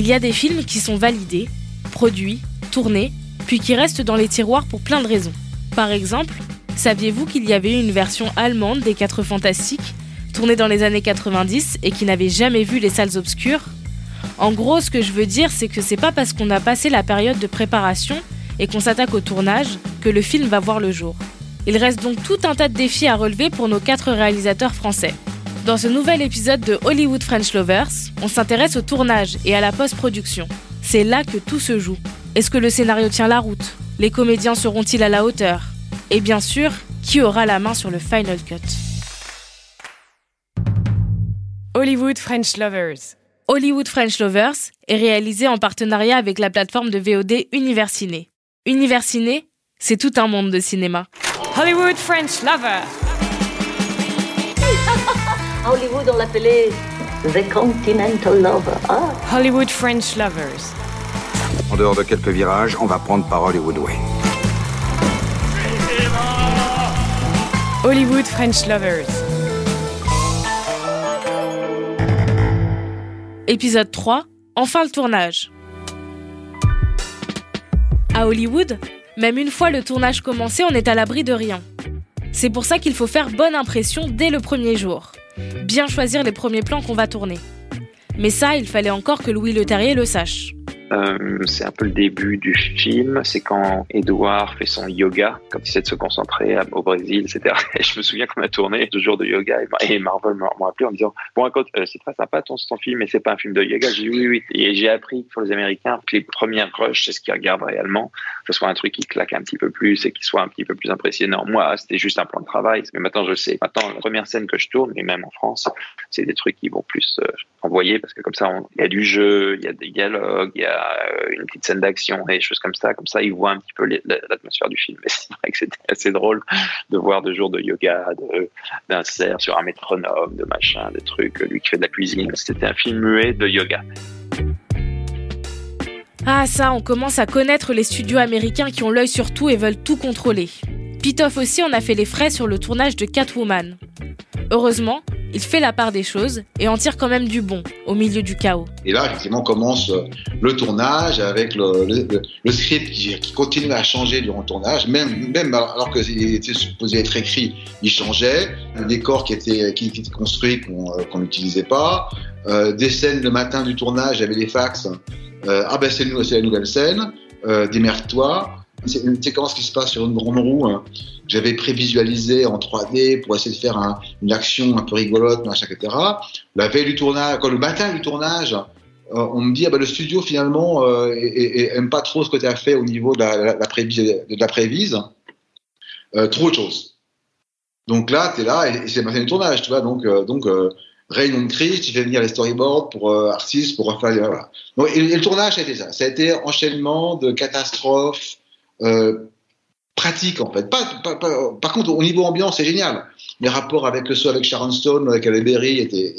Il y a des films qui sont validés, produits, tournés, puis qui restent dans les tiroirs pour plein de raisons. Par exemple, saviez-vous qu'il y avait une version allemande des Quatre Fantastiques, tournée dans les années 90 et qui n'avait jamais vu les salles obscures? En gros, ce que je veux dire, c'est que c'est pas parce qu'on a passé la période de préparation et qu'on s'attaque au tournage que le film va voir le jour. Il reste donc tout un tas de défis à relever pour nos quatre réalisateurs français. Dans ce nouvel épisode de Hollywood French Lovers, on s'intéresse au tournage et à la post-production. C'est là que tout se joue. Est-ce que le scénario tient la route? Les comédiens seront-ils à la hauteur? Et bien sûr, qui aura la main sur le final cut? Hollywood French Lovers. Hollywood French Lovers est réalisé en partenariat avec la plateforme de VOD Universiné. Universiné, c'est tout un monde de cinéma. Hollywood French Lover. À Hollywood, on l'appelait The Continental Lover. Ah. Hollywood French Lovers. En dehors de quelques virages, on va prendre par Hollywood Way. Hollywood French Lovers. Épisode 3, enfin le tournage. À Hollywood, même une fois le tournage commencé, on est à l'abri de rien. C'est pour ça qu'il faut faire bonne impression dès le premier jour. Bien choisir les premiers plans qu'on va tourner. Mais ça, il fallait encore que Louis Leterrier le sache. Euh, c'est un peu le début du film. C'est quand Edouard fait son yoga, quand il essaie de se concentrer au Brésil, etc. Et je me souviens qu'on a tourné deux jours de yoga et Marvel m'a appelé en disant Bon, écoute, euh, c'est très sympa ton, ton film, mais c'est pas un film de yoga. J'ai dit oui, oui. Et j'ai appris pour les Américains que les premières rushs, c'est ce qu'ils regardent réellement. Que ce soit un truc qui claque un petit peu plus et qui soit un petit peu plus impressionnant. Moi, c'était juste un plan de travail. Mais maintenant, je sais. Maintenant, la première scène que je tourne, et même en France, c'est des trucs qui vont plus euh, envoyer parce que comme ça, il y a du jeu, il y a des dialogues, il y a euh, une petite scène d'action et des choses comme ça. Comme ça, ils voient un petit peu l'atmosphère du film. Et c'est vrai que c'était assez drôle de voir deux jours de yoga, d'insert sur un métronome, de machin, des trucs, lui qui fait de la cuisine. C'était un film muet de yoga. Ah ça, on commence à connaître les studios américains qui ont l'œil sur tout et veulent tout contrôler. Pitoff aussi en a fait les frais sur le tournage de Catwoman. Heureusement, il fait la part des choses et en tire quand même du bon au milieu du chaos. Et là, effectivement, commence euh, le tournage avec le, le, script qui, continue à changer durant le tournage, même, même alors qu'il était supposé être écrit, il changeait. Un décor qui était, qui, était construit qu'on euh, n'utilisait pas. Euh, des scènes le matin du tournage, avait des fax. Ah ben c'est la nouvelle scène, euh, démerde-toi. C'est une séquence qui se passe sur une grande roue. Hein j'avais prévisualisé en 3D pour essayer de faire un, une action un peu rigolote, machin, etc. La veille du tournage, quand le matin du tournage, euh, on me dit ah bah, le studio finalement euh, aime pas trop ce que tu as fait au niveau de la, la, la, prévise, de la prévise. Euh, trop de choses. Donc là, tu es là et, c'est matin du tournage, tu vois. Donc, euh, donc euh, réunion de crise, tu fais venir les storyboards pour euh, artistes, pour refaire. Voilà. Donc, et, et, le tournage, ça a été ça. Ça a été enchaînement de catastrophes. Euh, pratique en fait. Pas, pas, par contre, au niveau ambiance, c'est génial. Les rapports avec avec Sharon Stone, avec Halle Berry étaient,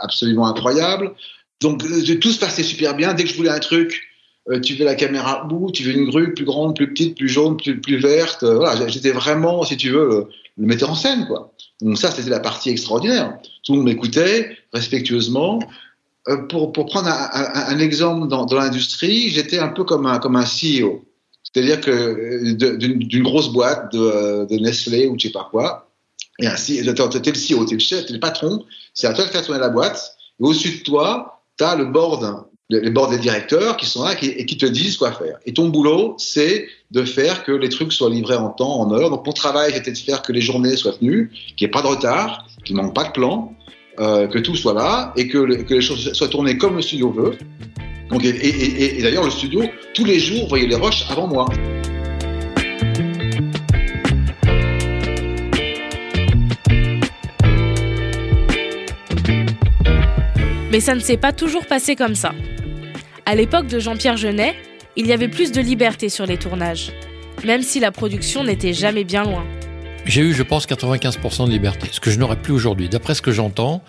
absolument incroyables. Donc euh, tout se passait super bien. Dès que je voulais un truc, euh, tu veux la caméra où, tu veux une grue plus grande, plus petite, plus jaune, plus, verte. Voilà, j'étais vraiment, si tu veux, le, metteur en scène quoi. Donc ça, c'était la partie extraordinaire. Tout le monde m'écoutait respectueusement. Pour, pour prendre un exemple dans, dans l'industrie, j'étais un peu comme un, comme un CEO. C'est-à-dire que euh, d'une grosse boîte de, de, Nestlé ou je sais pas quoi, et ainsi, t'es le CEO, t'es le chef, t'es le patron, c'est à toi de faire tourner la boîte, et au-dessus de toi, t'as le board, les boards des directeurs qui sont là et qui te disent quoi faire. Et ton boulot, c'est de faire que les trucs soient livrés en temps, en heure. Donc mon travail, c'était de faire que les journées soient tenues, qu'il n'y ait pas de retard, qu'il ne manque pas de plan, euh, que tout soit là, et que, les choses soient tournées comme le studio veut. Donc, et d'ailleurs, le studio, tous les jours, voyait les roches avant moi. Mais ça ne s'est pas toujours passé comme ça. À l'époque de Jean-Pierre Jeunet, il y avait plus de liberté sur les tournages, même si la production n'était jamais bien loin. J'ai eu, je pense, 95% de liberté, ce que je n'aurais plus aujourd'hui. D'après ce que j'entends,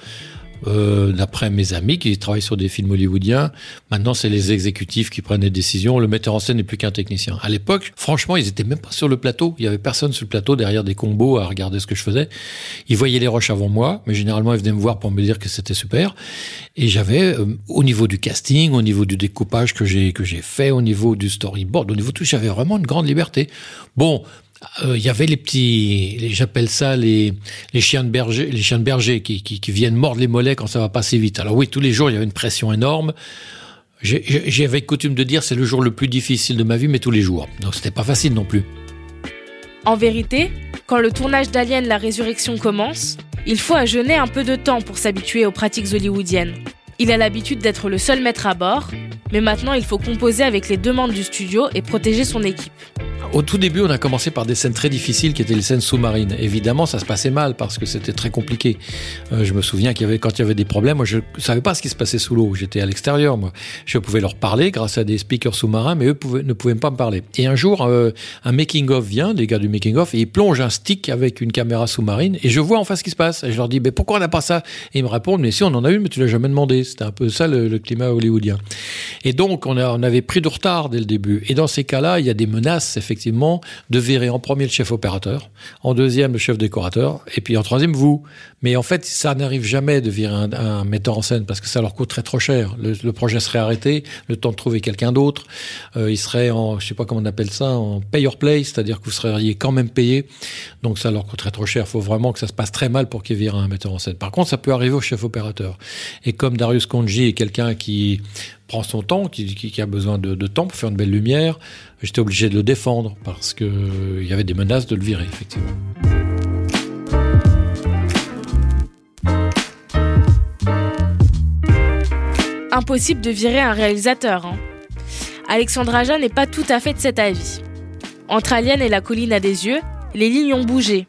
Euh, D'après mes amis qui travaillent sur des films hollywoodiens, maintenant c'est les exécutifs qui prennent les décisions. Le metteur en scène n'est plus qu'un technicien. À l'époque, franchement, ils étaient même pas sur le plateau. Il y avait personne sur le plateau derrière des combos à regarder ce que je faisais. Ils voyaient les rushs avant moi, mais généralement ils venaient me voir pour me dire que c'était super. Et j'avais, euh, au niveau du casting, au niveau du découpage que j'ai que j'ai fait, au niveau du storyboard, au niveau tout, j'avais vraiment une grande liberté. Bon, euh, il y avait les petits, j'appelle ça les, chiens de berger, les chiens de berger qui, viennent mordre les mollets quand ça va passer vite. Alors oui, tous les jours il y avait une pression énorme. J'avais coutume de dire c'est le jour le plus difficile de ma vie, mais tous les jours. Donc c'était pas facile non plus. En vérité, quand le tournage d'Alien La Résurrection commence, il faut à un peu de temps pour s'habituer aux pratiques hollywoodiennes. Il a l'habitude d'être le seul maître à bord, mais maintenant il faut composer avec les demandes du studio et protéger son équipe. Au tout début, on a commencé par des scènes très difficiles qui étaient les scènes sous-marines. Évidemment, ça se passait mal parce que c'était très compliqué. Euh, je me souviens qu'il y avait, quand il y avait des problèmes, moi je savais pas ce qui se passait sous l'eau. J'étais à l'extérieur, moi. Je pouvais leur parler grâce à des speakers sous-marins, mais eux ne pouvaient pas me parler. Et un jour, euh, un making-of vient, les gars du making-of, et ils plongent un stick avec une caméra sous-marine, et je vois en face ce qui se passe. Et je leur dis, mais pourquoi on n'a pas ça? Et ils me répondent, mais si on en a une, mais tu l'as jamais demandé. C'était un peu ça le, climat hollywoodien. Et donc, on avait pris du retard dès le début. Et dans ces cas-là, il y a des menaces, effectivement, de virer en premier le chef opérateur, en deuxième le chef décorateur, et puis en troisième vous. Mais en fait, ça n'arrive jamais de virer un, metteur en scène parce que ça leur coûterait trop cher. Le, projet serait arrêté, le temps de trouver quelqu'un d'autre. Euh, il serait en, je sais pas comment on appelle ça, en pay or play, c'est-à-dire que vous seriez quand même payé. Donc ça leur coûterait trop cher. Il faut vraiment que ça se passe très mal pour qu'il vire un metteur en scène. Par contre, ça peut arriver au chef opérateur. Et comme Darius Konji est quelqu'un qui prend son temps, qui, a besoin de, temps pour faire une belle lumière, j'étais obligé de le défendre parce que il y avait des menaces de le virer, effectivement. Impossible de virer un réalisateur. Hein. Alexandre Aja n'est pas tout à fait de cet avis. Entre Alien et la colline à des yeux, les lignes ont bougé,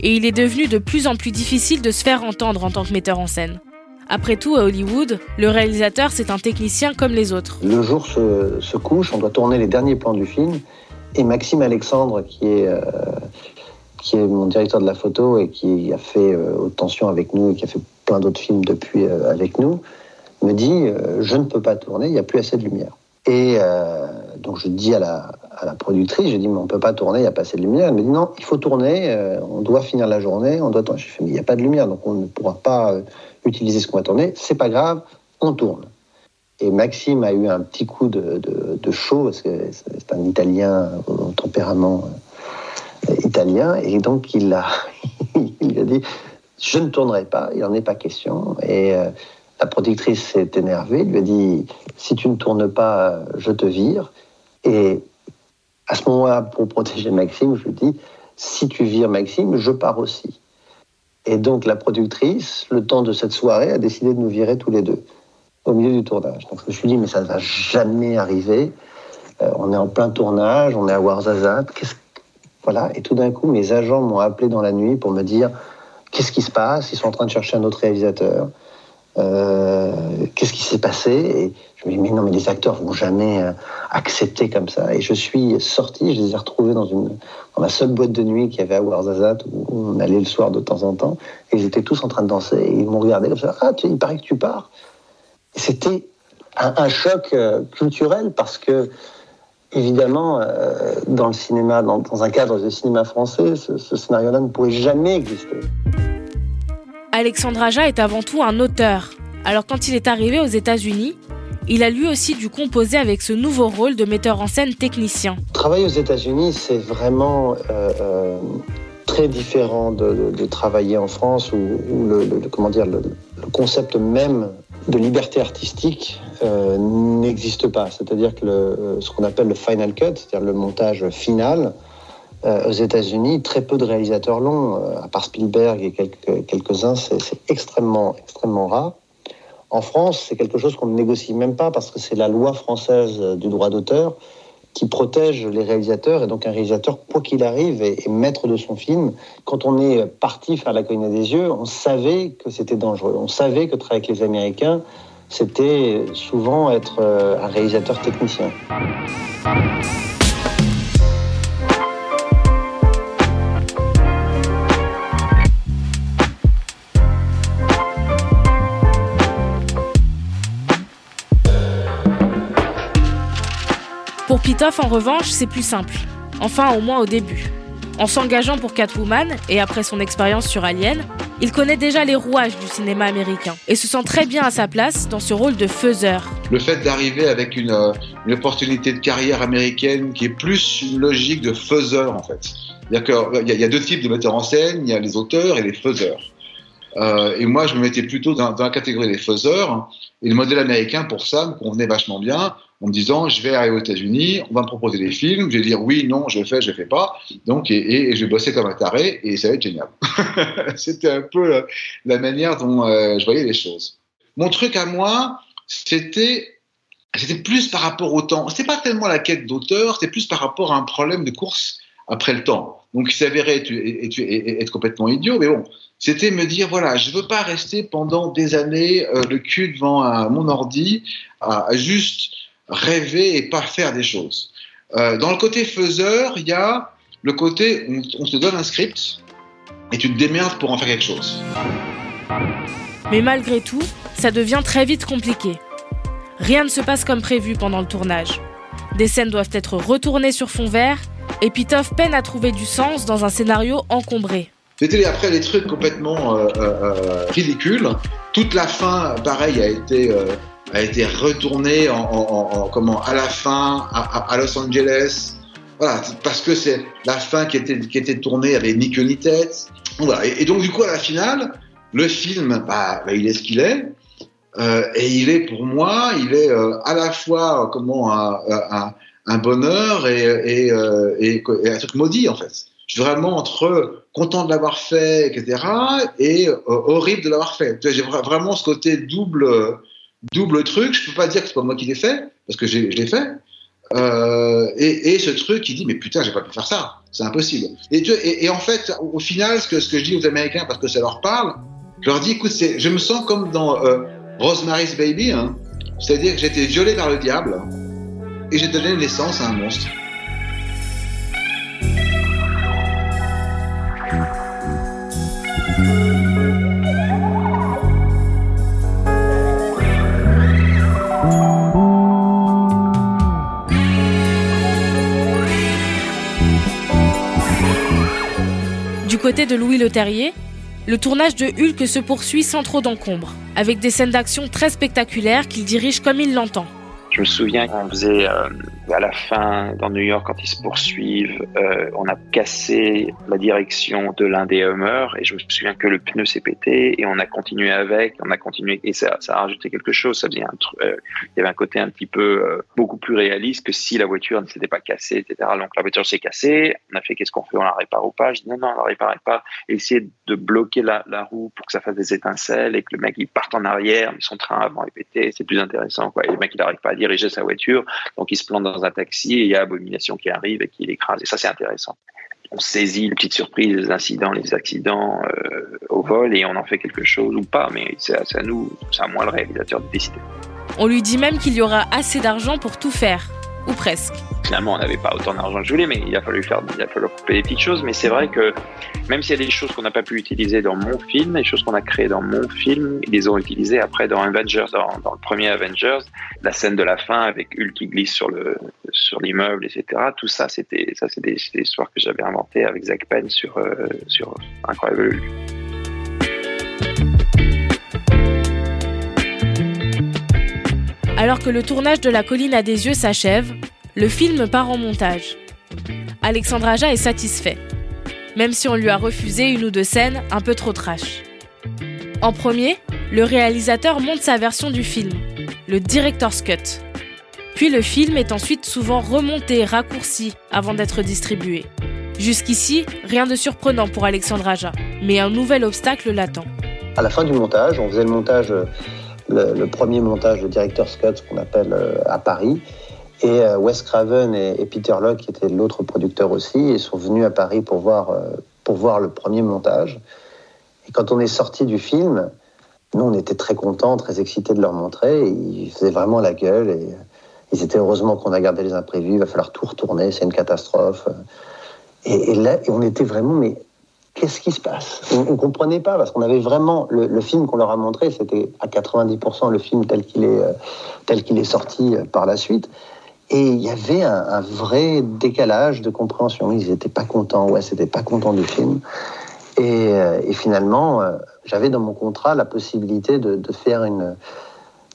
et il est devenu de plus en plus difficile de se faire entendre en tant que metteur en scène. Après tout, à Hollywood, le réalisateur, c'est un technicien comme les autres. Le jour se, couche, on doit tourner les derniers plans du film, et Maxime Alexandre, qui est, euh, qui est mon directeur de la photo et qui a fait euh, Tension avec nous et qui a fait plein d'autres films depuis euh, avec nous, me dit euh, Je ne peux pas tourner, il n'y a plus assez de lumière. Et donc je dis à la, à la productrice, je dis mais on peut pas tourner, il n'y a pas assez de lumière. Elle me dit non, il faut tourner, on doit finir la journée, on doit. Je fais mais il n'y a pas de lumière, donc on ne pourra pas utiliser ce qu'on tourner. C'est pas grave, on tourne. Et Maxime a eu un petit coup de chaud parce que c'est un Italien au tempérament euh, italien, et donc il a, il a dit je ne tournerai pas, il n'en est pas question. Et euh, la productrice s'est énervée, lui a dit si tu ne tournes pas, je te vire. Et à ce moment-là, pour protéger Maxime, je lui dis si tu vires Maxime, je pars aussi. Et donc la productrice, le temps de cette soirée, a décidé de nous virer tous les deux au milieu du tournage. Donc je me suis dit mais ça ne va jamais arriver. Euh, on est en plein tournage, on est à Ouarzazate. Voilà. Et tout d'un coup, mes agents m'ont appelé dans la nuit pour me dire qu'est-ce qui se passe? Ils sont en train de chercher un autre réalisateur. Euh, qu'est-ce qui s'est passé? Et je me dis, mais non, mais les acteurs vont jamais euh, accepter comme ça. Et je suis sorti, je les ai retrouvés dans, la seule boîte de nuit qu'il y avait à Ouarzazate, où on allait le soir de temps en temps, et ils étaient tous en train de danser, et ils m'ont regardé comme ça, ah, il paraît que tu pars. C'était un, choc euh, culturel, parce que, évidemment, dans le cinéma, dans, dans, un cadre de cinéma français, ce, ce scénario-là ne pourrait jamais exister. Alexandre Aja est avant tout un auteur. Alors quand il est arrivé aux États-Unis, il a lui aussi dû composer avec ce nouveau rôle de metteur en scène technicien. Travailler aux États-Unis, c'est vraiment euh, euh, très différent de, travailler en France où, le, comment dire, le, concept même de liberté artistique euh, n'existe pas. C'est-à-dire que ce qu'on appelle le final cut, c'est-à-dire le montage final, aux États-Unis, très peu de réalisateurs l'ont, euh, à part Spielberg et quelques, quelques-uns, c'est extrêmement, extrêmement rare. En France, c'est quelque chose qu'on ne négocie même pas parce que c'est la loi française du droit d'auteur qui protège les réalisateurs et donc un réalisateur, quoi qu'il arrive, est, maître de son film. Quand on est parti faire La colline des yeux, on savait que c'était dangereux. On savait que travailler avec les Américains, c'était souvent être euh, un réalisateur technicien. Pitoff, en revanche, c'est plus simple. Enfin, au moins au début. En s'engageant pour Catwoman, et après son expérience sur Alien, il connaît déjà les rouages du cinéma américain et se sent très bien à sa place dans ce rôle de faiseur. Le fait d'arriver avec une, euh, opportunité de carrière américaine qui est plus une logique de faiseur en fait. Il y, y, a deux types de metteurs en scène, il y a les auteurs et les faiseurs. Euh, et moi, je me mettais plutôt dans, dans, la catégorie des faiseurs. Et le modèle américain, pour ça, me convenait vachement bien en me disant je vais arriver aux États-Unis, on va me proposer des films, je vais dire oui, non, je le fais, je le fais pas. Donc, et, je vais bosser comme un taré et ça va être génial. c'était un peu la, la manière dont euh, je voyais les choses. Mon truc à moi, c'était c'était plus par rapport au temps. C'était pas tellement la quête d'auteur, c'était plus par rapport à un problème de course après le temps. Donc, il s'avérait être, complètement idiot, mais bon, c'était me dire voilà, je veux pas rester pendant des années euh, le cul devant mon ordi à juste rêver et pas faire des choses. Euh, dans le côté faiseur, il y a le côté on, on te donne un script et tu te démerdes pour en faire quelque chose. Mais malgré tout, ça devient très vite compliqué. Rien ne se passe comme prévu pendant le tournage. Des scènes doivent être retournées sur fond vert et Pitoff peine à trouver du sens dans un scénario encombré. C'était après des trucs complètement euh, euh, ridicules. Toute la fin, pareil, a été a été retourné en, en, en, comment à la fin à, à, Los Angeles. Voilà, parce que c'est la fin qui était qui était tournée avec ni queue ni tête. Voilà. Et, donc du coup à la finale, le film, bah, bah il est ce qu'il est. Euh, et il est pour moi, il est euh, à la fois euh, comment un, un, un bonheur et, et, et, et, un truc maudit en fait. Je suis vraiment entre content de l'avoir fait, etc., et horrible de l'avoir fait. J'ai vraiment ce côté double double truc. Je peux pas dire que c'est pas moi qui l'ai fait parce que je l'ai fait. Euh, et, et, ce truc qui dit mais putain j'ai pas pu faire ça, c'est impossible. Et, et, et, en fait au final ce que ce que je dis aux Américains parce que ça leur parle, je leur dis écoute je me sens comme dans euh, Rosemary's Baby, hein, c'est-à-dire que j'ai été violé par le diable et j'ai donné naissance à un monstre. De Louis Leterrier, le tournage de Hulk se poursuit sans trop d'encombre, avec des scènes d'action très spectaculaires qu'il dirige comme il l'entend. Je me souviens qu'on faisait euh, à la fin dans New York quand ils se poursuivent, euh, on a cassé la direction de l'un des Hummers et je me souviens que le pneu s'est pété et on a continué avec, on a continué et ça, a rajouté quelque chose. Ça faisait un euh, il y avait un côté un petit peu euh, beaucoup plus réaliste que si la voiture ne s'était pas cassée, etc. Donc la voiture s'est cassée, on a fait qu'est-ce qu'on fait, on la répare ou pas? Je dis non non, on la répare pas. Essayer de bloquer la, la, roue pour que ça fasse des étincelles et que le mec il parte en arrière, mais son train avant est pété, c'est plus intéressant quoi. Et le mec il n'arrive pas à diriger sa voiture, donc il se plante dans un taxi et il y a Abomination qui arrive et qui l'écrase. Et ça, c'est intéressant. On saisit les petites surprises, les incidents, les accidents euh, au vol et on en fait quelque chose ou pas, mais c'est à, nous, c'est à moi le réalisateur de décider. On lui dit même qu'il y aura assez d'argent pour tout faire, ou presque. Finalement, on n'avait pas autant d'argent que je voulais, mais il a fallu faire, il a fallu couper des petites choses. Mais c'est vrai que même s'il y a des choses qu'on n'a pas pu utiliser dans mon film, les choses qu'on a créées dans mon film, ils les ont utilisées après dans Avengers, dans, le premier Avengers, la scène de la fin avec Hulk qui glisse sur le sur l'immeuble, etc. Tout ça, c'était ça, c'est des, des, histoires que j'avais inventées avec Zach Penn sur euh, sur Incroyable Hulk. Alors que le tournage de La colline à des yeux s'achève, le film part en montage. Alexandre Aja est satisfait, même si on lui a refusé une ou deux scènes un peu trop trash. En premier, le réalisateur monte sa version du film, le Director's Cut. Puis le film est ensuite souvent remonté, raccourci, avant d'être distribué. Jusqu'ici, rien de surprenant pour Alexandre Aja, mais un nouvel obstacle l'attend. À la fin du montage, on faisait le montage, le, premier montage, le Director's Cut, ce qu'on appelle euh, à Paris, et euh, Wes Craven et, et, Peter Locke, qui étaient l'autre producteur aussi, ils sont venus à Paris pour voir, euh, pour voir le premier montage. Et quand on est sorti du film, nous, on était très contents, très excités de leur montrer. ils faisaient vraiment la gueule. Et ils étaient heureusement qu'on a gardé les imprévus. Il va falloir tout retourner. C'est une catastrophe. Et, et là, on était vraiment, mais qu'est-ce qui se passe? On ne comprenait pas parce qu'on avait vraiment le, film qu'on leur a montré, c'était à 90% le film tel qu'il est, euh, tel qu'il est sorti par la suite. Et il y avait un, vrai décalage de compréhension. Ils n'étaient pas contents, ouais, c'était pas content du film. Et, euh, finalement, euh, j'avais dans mon contrat la possibilité de, faire une,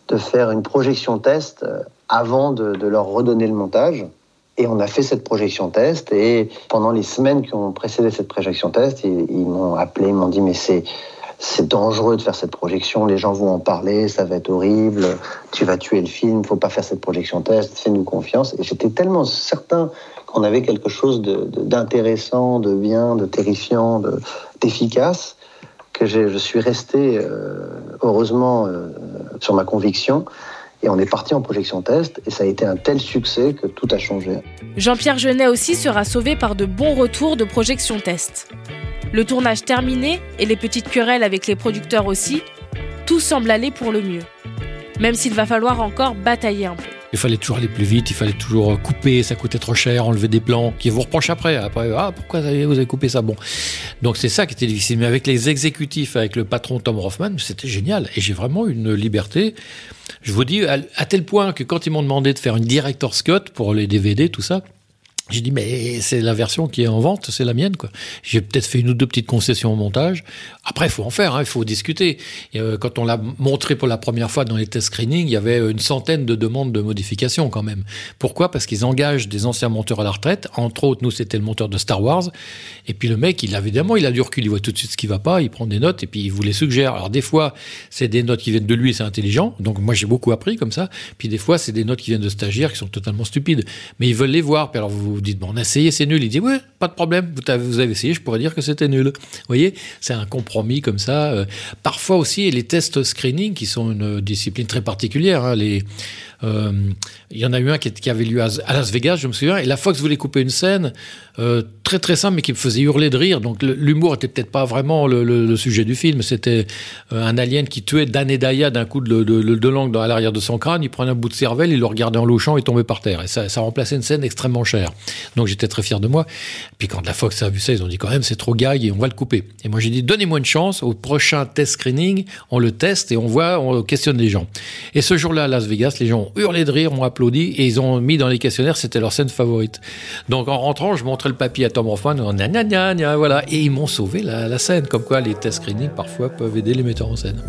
de faire une projection test euh, avant de, leur redonner le montage. Et on a fait cette projection test. Et pendant les semaines qui ont précédé cette projection test, ils m'ont appelé, ils m'ont dit mais c'est c'est dangereux de faire cette projection, les gens vont en parler, ça va être horrible, tu vas tuer le film, faut pas faire cette projection test, fais-nous confiance. Et j'étais tellement certain qu'on avait quelque chose d'intéressant, de, bien, de terrifiant, d'efficace, que je suis resté euh, heureusement euh, sur ma conviction. Et on est parti en projection test et ça a été un tel succès que tout a changé. Jean-Pierre Jeunet aussi sera sauvé par de bons retours de projection test. Le tournage terminé et les petites querelles avec les producteurs aussi, tout semble aller pour le mieux. Même s'il va falloir encore batailler un peu. Il fallait toujours aller plus vite, il fallait toujours couper, ça coûtait trop cher, enlever des plans, qui vous reprochent après. Après, ah, pourquoi vous avez coupé ça? Bon. Donc c'est ça qui était difficile. Mais avec les exécutifs, avec le patron Tom Hoffman, c'était génial. Et j'ai vraiment une liberté. Je vous dis, à tel point que quand ils m'ont demandé de faire une director's cut pour les DVD, tout ça, j'ai dit, mais c'est la version qui est en vente, c'est la mienne. quoi. J'ai peut-être fait une ou deux petites concessions au montage. Après, il faut en faire, hein, il faut discuter. Euh, quand on l'a montré pour la première fois dans les test screenings, il y avait une centaine de demandes de modification quand même. Pourquoi? Parce qu'ils engagent des anciens monteurs à la retraite. Entre autres, nous, c'était le monteur de Star Wars. Et puis le mec, il évidemment, il a du recul, il voit tout de suite ce qui va pas, il prend des notes et puis il vous les suggère. Alors des fois, c'est des notes qui viennent de lui, c'est intelligent. Donc moi, j'ai beaucoup appris comme ça. Puis des fois, c'est des notes qui viennent de stagiaires qui sont totalement stupides. Mais ils veulent les voir. Puis alors vous vous dites, bon, on a essayé, c'est nul. Il dit, ouais, pas de problème, vous avez, essayé, je pourrais dire que c'était nul. Vous voyez, c'est un compromis comme ça. Euh, parfois aussi, les tests screening, qui sont une discipline très particulière, hein, les, il y en a eu un qui, avait lieu à, à, Las Vegas, je me souviens, et la Fox voulait couper une scène euh, très très simple, mais qui me faisait hurler de rire. Donc l'humour était peut-être pas vraiment le, sujet du film. C'était euh, un alien qui tuait Dan et Daya d'un coup de, langue dans l'arrière de son crâne. Il prenait un bout de cervelle, il le regardait en louchant et tombait par terre. Et ça, ça remplaçait une scène extrêmement chère. Donc j'étais très fier de moi. Puis quand la Fox a vu ça, ils ont dit quand même c'est trop gag et on va le couper. Et moi j'ai dit donnez-moi une chance. Au prochain test screening, on le teste et on voit, on questionne les gens. Et ce jour-là à Las Vegas, les gens hurlé de rire, ont applaudi et ils ont mis dans les questionnaires, c'était leur scène favorite. Donc en rentrant, je montrais le papier à Tom Hoffman, gna, gna, gna, voilà, et ils m'ont sauvé la, la, scène, comme quoi les test screening parfois peuvent aider les metteurs en scène.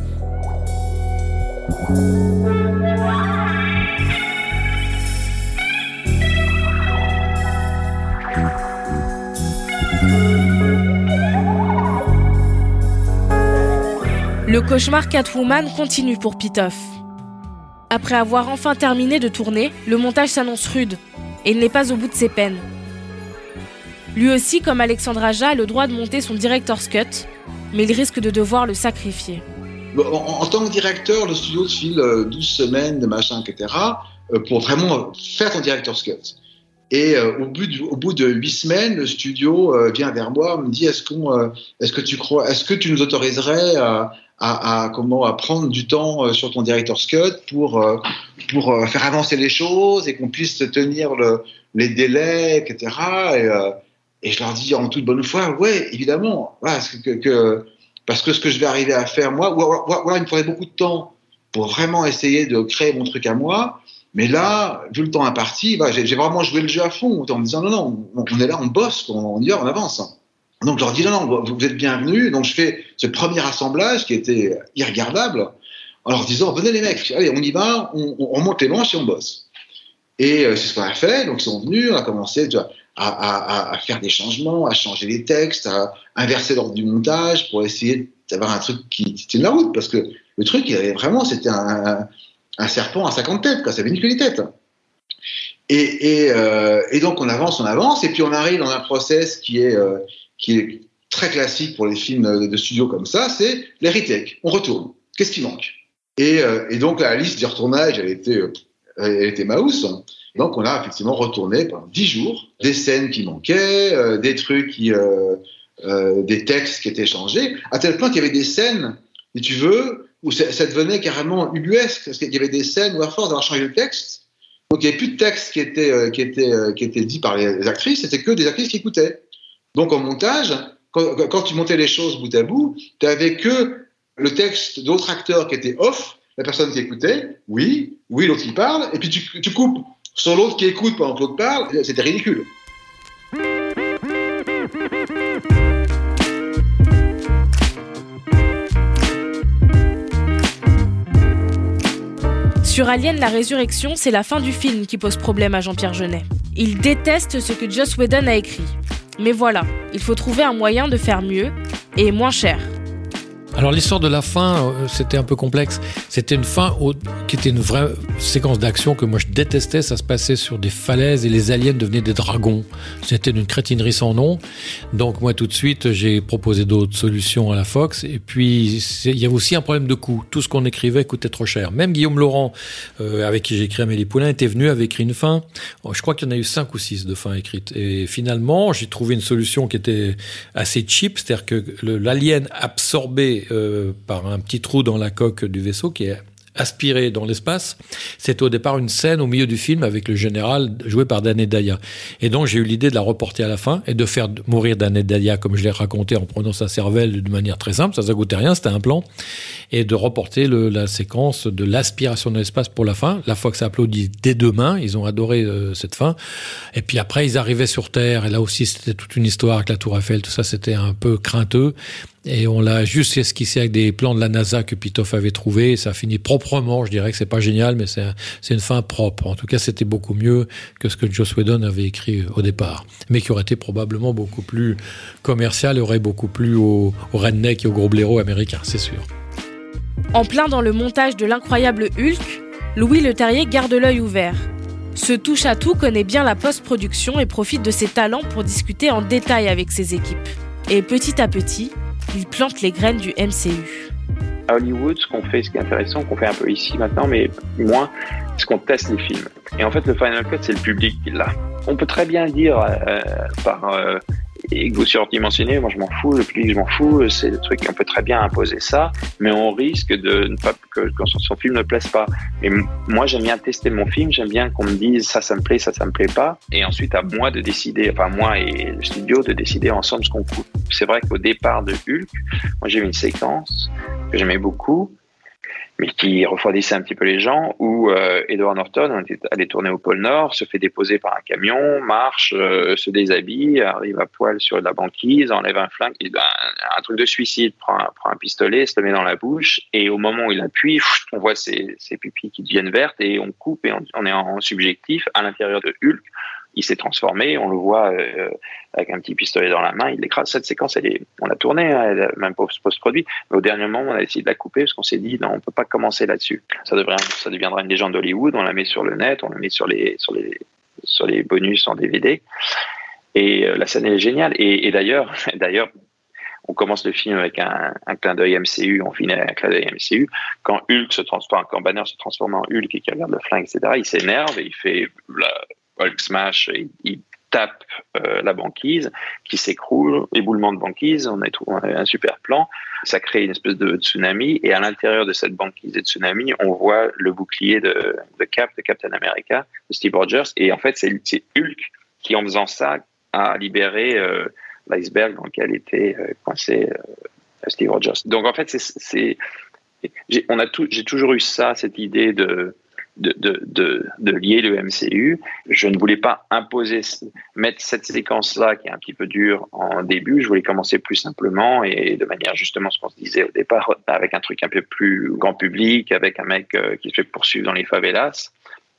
Le cauchemar Catwoman continue pour Pitoff. Après avoir enfin terminé de tourner, le montage s'annonce rude et il n'est pas au bout de ses peines. Lui aussi, comme Alexandre Aja, a le droit de monter son director's cut, mais il risque de devoir le sacrifier. En, tant que directeur, le studio te file 12 semaines de machin, etc., pour vraiment faire ton director's cut. Et euh, au, bout de, huit semaines, le studio euh, vient vers moi, me dit est-ce qu'on, euh, est-ce que tu crois, est-ce que tu nous autoriserais à, comment à prendre du temps sur ton director's cut pour pour faire avancer les choses et qu'on puisse tenir le, les délais, etc. Et, je leur dis en toute bonne foi, ouais, évidemment, voilà, que, parce que ce que je vais arriver à faire moi, voilà, il me faudrait beaucoup de temps pour vraiment essayer de créer mon truc à moi. Mais là, vu le temps imparti, bah, j'ai vraiment joué le jeu à fond en me disant non, non, on est là, on bosse, on y va, on avance. Donc je leur dis non, non, vous êtes bienvenus. Donc je fais ce premier assemblage qui était irregardable en leur disant venez les mecs, allez, on y va, on, on monte les manches et on bosse. Et euh, c'est ce qu'on a fait. Donc ils sont venus, on a commencé à, faire des changements, à changer les textes, à inverser l'ordre du montage pour essayer d'avoir un truc qui tienne la route. Parce que le truc, il avait vraiment, c'était un, un serpent à 50 têtes, quoi. Ça avait une que les têtes. Euh, et, donc on avance, on avance, et puis on arrive dans un process qui est, euh, très classique pour les films de studio comme ça, c'est les. On retourne. Qu'est-ce qui manque? Et, euh, et, donc la liste du retournage, elle était, elle était. Donc on a effectivement retourné pendant 10 jours des scènes qui manquaient, des trucs qui, des textes qui étaient changés, à tel point qu'il y avait des scènes, si tu veux, où ça, devenait carrément ubuesque, parce qu'il y avait des scènes où à force d'avoir changé le texte, donc il n'y avait plus de texte qui était, euh, qui était, euh, qui était dit par les actrices, c'était que des actrices qui écoutaient. Donc en montage, quand, quand tu montais les choses bout à bout, tu n'avais que le texte d'autres acteurs qui était off, la personne qui écoutait, oui, oui, l'autre qui parle, et puis tu, tu coupes Sur l'autre qui écoute pendant que l'autre parle, c'était ridicule. Sur Alien la résurrection, c'est la fin du film qui pose problème à Jean-Pierre Jeunet. Il déteste ce que Joss Whedon a écrit. Mais voilà, il faut trouver un moyen de faire mieux et moins cher. Alors l'histoire de la fin, euh, c'était un peu complexe. C'était une fin au- qui était une vraie séquence d'action que moi je détestais. Ça se passait sur des falaises et les aliens devenaient des dragons. C'était d'une crétinerie sans nom. Donc moi tout de suite j'ai proposé d'autres solutions à la Fox. Et puis il y avait aussi un problème de coût. Tout ce qu'on écrivait coûtait trop cher. Même Guillaume Laurent, euh, avec qui j'ai écrit Amélie Poulain, était venu avait écrit une fin. Oh, Je crois qu'il y en a eu cinq ou six de fins écrites. Et finalement j'ai trouvé une solution qui était assez cheap, c'est-à-dire que l'alien euh, par un petit trou dans la coque du vaisseau qui est aspiré dans l'espace. C'était au départ une scène au milieu du film avec le général joué par Dané Daya. Et donc j'ai eu l'idée de la reporter à la fin et de faire mourir Dané Daya comme je l'ai raconté en prenant sa cervelle de manière très simple, ça ça coûtait rien, c'était un plan, et de reporter la séquence de l'aspiration de l'espace pour la fin. La fois que ça applaudit dès demain, ils ont adoré euh, cette fin. Et puis après ils arrivaient sur Terre et là aussi c'était toute une histoire avec la Tour Eiffel, tout ça c'était un peu crainteux. Et on l'a juste esquissé avec des plans de la NASA que Pitoff avait trouvé. Et ça finit proprement. Je dirais que c'est pas génial, mais c'est un- c'est une fin propre. En tout cas, c'était beaucoup mieux que ce que Joss Whedon avait écrit au départ, mais qui aurait été probablement beaucoup plus commercial, et aurait beaucoup plus au, au redneck et au gros blaireau américain, c'est sûr. En plein dans le montage de l'incroyable Hulk, Louis Le Terrier garde l'œil ouvert. Ce touche-à-tout connaît bien la post-production et profite de ses talents pour discuter en détail avec ses équipes. Et petit à petit, il plante les graines du MCU. À Hollywood, ce qu'on fait, ce qui est intéressant, qu'on fait un peu ici maintenant, mais moins, c'est qu'on teste les films. Et en fait, le Final Cut, c'est le public qui l'a. On peut très bien dire euh, par euh, ego surdimensionné, moi je m'en fous, le public je m'en fous, c'est le truc, on peut très bien imposer ça, mais on risque de ne pas que, son, film ne plaise pas. Et m- moi j'aime bien tester mon film, j'aime bien qu'on me dise ça, ça me plaît, ça, ça me plaît pas, et ensuite à moi de décider, enfin moi et le studio de décider ensemble ce qu'on coupe. C'est vrai qu'au départ de Hulk, moi j'ai eu une séquence que j'aimais beaucoup, mais qui refroidissait un petit peu les gens, où euh, Edward Norton allé tourner au pôle Nord, se fait déposer par un camion, marche, euh, se déshabille, arrive à poil sur la banquise, enlève un flingue, un, truc de suicide, prend un, pistolet, se le met dans la bouche, et au moment où il appuie, on voit ses, ses pupilles qui deviennent vertes, et on coupe, et on est en subjectif, à l'intérieur de Hulk, il s'est transformé, on le voit euh, avec un petit pistolet dans la main, il l'écrase. Cette séquence, elle est, on l'a tournée, hein, même post- post-produit, mais au dernier moment, on a essayé de la couper parce qu'on s'est dit non, on peut pas commencer là-dessus. Ça deviendra une légende d'Hollywood. On la met sur le net, on la met sur les, sur les, sur les bonus en DVD. Et euh, la scène est géniale. Et, d'ailleurs, d'ailleurs, on commence le film avec un, clin d'œil MCU, on finit avec un clin d'œil MCU. Quand Hulk se transforme, quand Banner se transforme en Hulk et qu'il regarde le flingue, etc., il s'énerve et il fait Hulk smash, et il tape euh, la banquise qui s'écroule, éboulement de banquise, on a un super plan, ça crée une espèce de tsunami et à l'intérieur de cette banquise de tsunami, on voit le bouclier de, Cap, de Captain America, de Steve Rogers et en fait c'est Hulk qui en faisant ça a libéré euh, l'iceberg dans lequel était euh, coincé euh, Steve Rogers. Donc en fait c'est j'ai toujours eu ça cette idée de de, de, de, lier le MCU. Je ne voulais pas imposer, mettre cette séquence-là qui est un petit peu dure en début. Je voulais commencer plus simplement et de manière justement ce qu'on se disait au départ, avec un truc un peu plus grand public, avec un mec euh, qui se fait poursuivre dans les favelas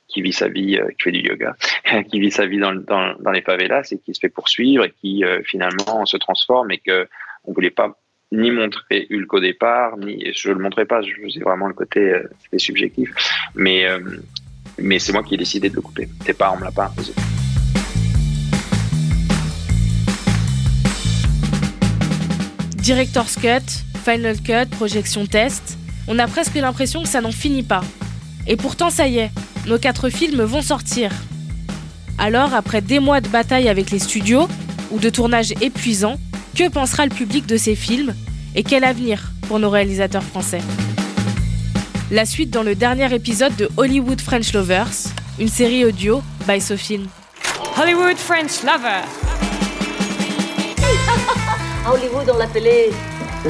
qui vit sa vie, euh, qui fait du yoga, qui vit sa vie dans, dans, dans les favelas et qui se fait poursuivre et qui euh, finalement se transforme et que on voulait pas ni montrer Hulk au départ, ni je le montrais pas, je faisais vraiment le côté euh, subjectif, mais euh, mais c'est moi qui ai décidé de le couper. C'est pas on me l'a pas imposé. Director's Cut, Final Cut, projection test, on a presque l'impression que ça n'en finit pas. Et pourtant ça y est, nos quatre films vont sortir. Alors, après des mois de bataille avec les studios, ou de tournages épuisants, que pensera le public de ces films et quel avenir pour nos réalisateurs français? La suite dans le dernier épisode de Hollywood French Lovers, une série audio by Sophine. Hollywood French Lover. À Hollywood, on l'appelait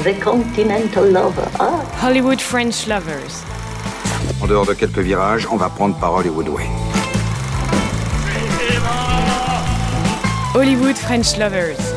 The Continental Lover. Ah, Hollywood French Lovers. En dehors de quelques virages, on va prendre par Hollywood Way. Hollywood French Lovers.